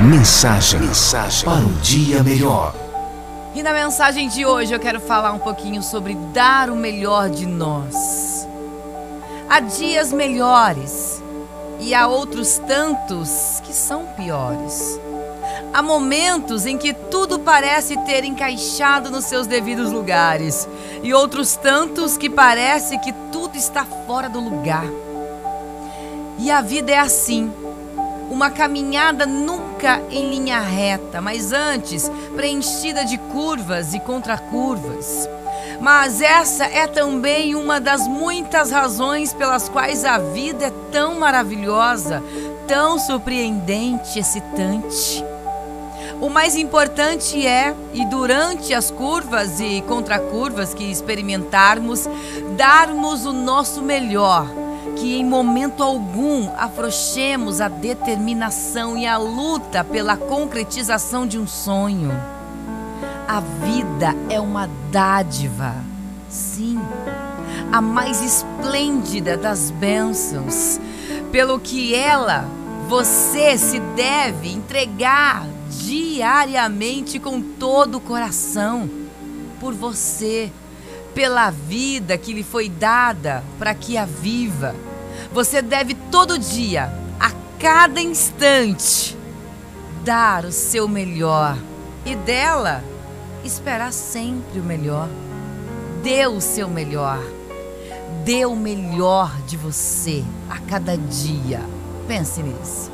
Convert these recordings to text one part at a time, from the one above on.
Mensagem, mensagem para um dia melhor. E na mensagem de hoje eu quero falar um pouquinho sobre dar o melhor de nós. Há dias melhores e há outros tantos que são piores. Há momentos em que tudo parece ter encaixado nos seus devidos lugares e outros tantos que parece que tudo está fora do lugar. E a vida é assim uma caminhada nunca em linha reta, mas antes preenchida de curvas e contracurvas. Mas essa é também uma das muitas razões pelas quais a vida é tão maravilhosa, tão surpreendente, excitante. O mais importante é, e durante as curvas e contracurvas que experimentarmos, darmos o nosso melhor que em momento algum afrouxemos a determinação e a luta pela concretização de um sonho. A vida é uma dádiva, sim, a mais esplêndida das bênçãos, pelo que ela, você se deve entregar diariamente com todo o coração por você pela vida que lhe foi dada para que a viva. Você deve todo dia, a cada instante, dar o seu melhor e dela esperar sempre o melhor. Dê o seu melhor. Dê o melhor de você a cada dia. Pense nisso.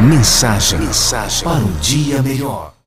Mensagem, mensagem para um dia melhor.